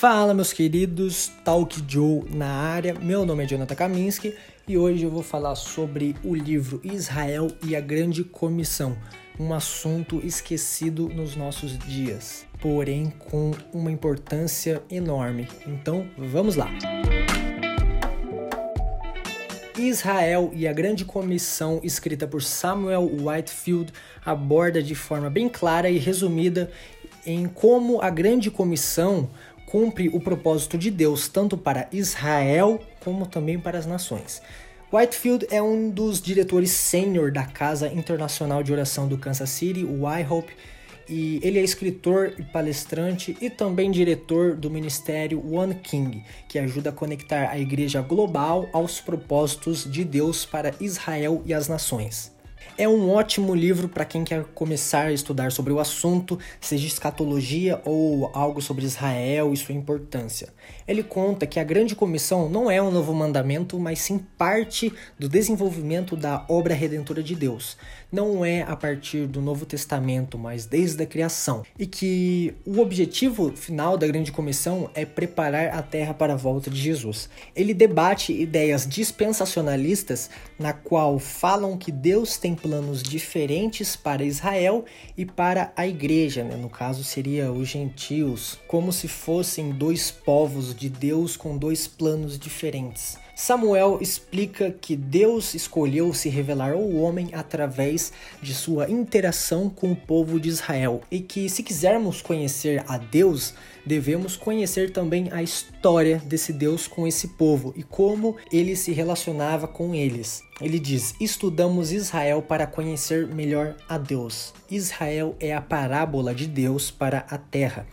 Fala, meus queridos, Talk Joe na área. Meu nome é Jonathan Kaminski e hoje eu vou falar sobre o livro Israel e a Grande Comissão, um assunto esquecido nos nossos dias, porém com uma importância enorme. Então, vamos lá. Israel e a Grande Comissão, escrita por Samuel Whitefield, aborda de forma bem clara e resumida em como a Grande Comissão cumpre o propósito de Deus tanto para Israel como também para as nações. Whitefield é um dos diretores sênior da Casa Internacional de Oração do Kansas City, o iHope, e ele é escritor e palestrante e também diretor do ministério One King, que ajuda a conectar a igreja global aos propósitos de Deus para Israel e as nações. É um ótimo livro para quem quer começar a estudar sobre o assunto, seja escatologia ou algo sobre Israel e sua importância. Ele conta que a Grande Comissão não é um novo mandamento, mas sim parte do desenvolvimento da obra redentora de Deus. Não é a partir do Novo Testamento, mas desde a criação. E que o objetivo final da Grande Comissão é preparar a terra para a volta de Jesus. Ele debate ideias dispensacionalistas na qual falam que Deus tem planos diferentes para Israel e para a igreja, né? no caso seria os gentios, como se fossem dois povos de Deus com dois planos diferentes. Samuel explica que Deus escolheu se revelar ao homem através de sua interação com o povo de Israel e que, se quisermos conhecer a Deus, devemos conhecer também a história desse Deus com esse povo e como ele se relacionava com eles. Ele diz: Estudamos Israel para conhecer melhor a Deus. Israel é a parábola de Deus para a terra.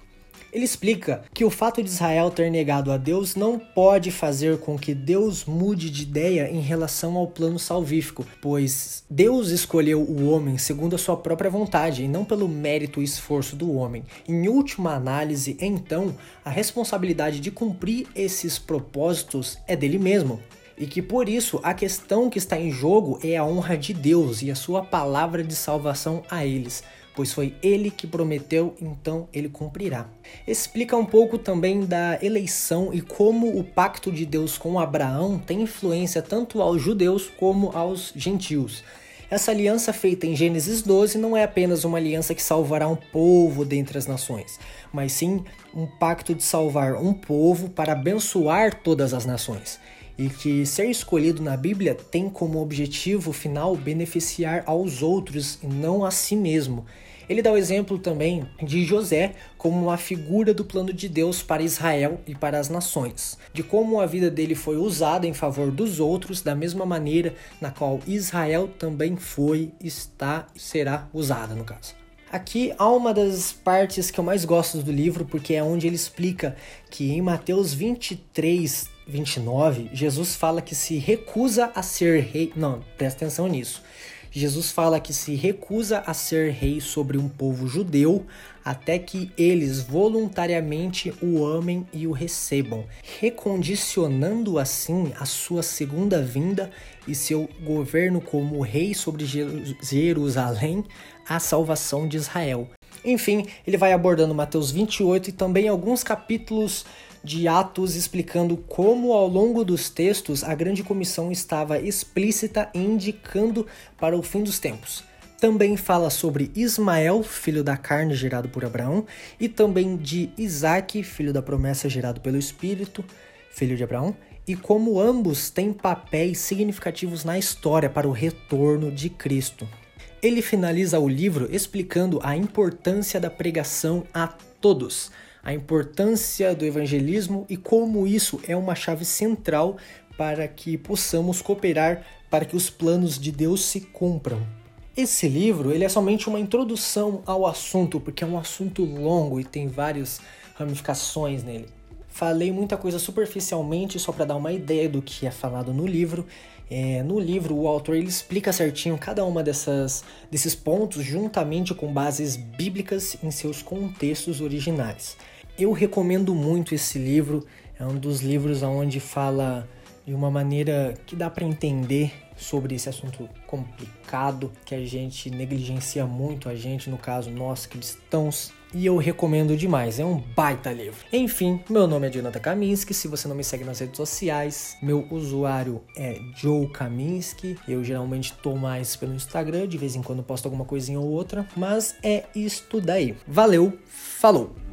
Ele explica que o fato de Israel ter negado a Deus não pode fazer com que Deus mude de ideia em relação ao plano salvífico, pois Deus escolheu o homem segundo a sua própria vontade e não pelo mérito e esforço do homem. Em última análise, então, a responsabilidade de cumprir esses propósitos é dele mesmo e que por isso a questão que está em jogo é a honra de Deus e a sua palavra de salvação a eles pois foi ele que prometeu, então ele cumprirá. Explica um pouco também da eleição e como o pacto de Deus com Abraão tem influência tanto aos judeus como aos gentios. Essa aliança feita em Gênesis 12 não é apenas uma aliança que salvará um povo dentre as nações, mas sim um pacto de salvar um povo para abençoar todas as nações. E que ser escolhido na Bíblia tem como objetivo final beneficiar aos outros e não a si mesmo. Ele dá o exemplo também de José como uma figura do plano de Deus para Israel e para as nações, de como a vida dele foi usada em favor dos outros, da mesma maneira na qual Israel também foi, está e será usada, no caso. Aqui há uma das partes que eu mais gosto do livro, porque é onde ele explica que em Mateus 23, 29, Jesus fala que se recusa a ser rei. Não, presta atenção nisso. Jesus fala que se recusa a ser rei sobre um povo judeu até que eles voluntariamente o amem e o recebam, recondicionando assim a sua segunda vinda e seu governo como rei sobre Jerusalém à salvação de Israel. Enfim, ele vai abordando Mateus 28 e também alguns capítulos de Atos explicando como, ao longo dos textos, a grande comissão estava explícita indicando para o fim dos tempos. Também fala sobre Ismael, filho da carne gerado por Abraão, e também de Isaac, filho da promessa gerado pelo Espírito, filho de Abraão, e como ambos têm papéis significativos na história para o retorno de Cristo. Ele finaliza o livro explicando a importância da pregação a todos, a importância do evangelismo e como isso é uma chave central para que possamos cooperar para que os planos de Deus se cumpram. Esse livro ele é somente uma introdução ao assunto, porque é um assunto longo e tem várias ramificações nele. Falei muita coisa superficialmente só para dar uma ideia do que é falado no livro. É, no livro, o autor ele explica certinho cada uma dessas, desses pontos juntamente com bases bíblicas em seus contextos originais. Eu recomendo muito esse livro, é um dos livros onde fala de uma maneira que dá para entender sobre esse assunto complicado que a gente negligencia muito, a gente, no caso, nós cristãos. e eu recomendo demais. É um baita livro. Enfim, meu nome é Jonathan Kaminski. Se você não me segue nas redes sociais, meu usuário é Joe Kaminski. Eu geralmente tô mais pelo Instagram, de vez em quando posto alguma coisinha ou outra, mas é isto daí. Valeu, falou!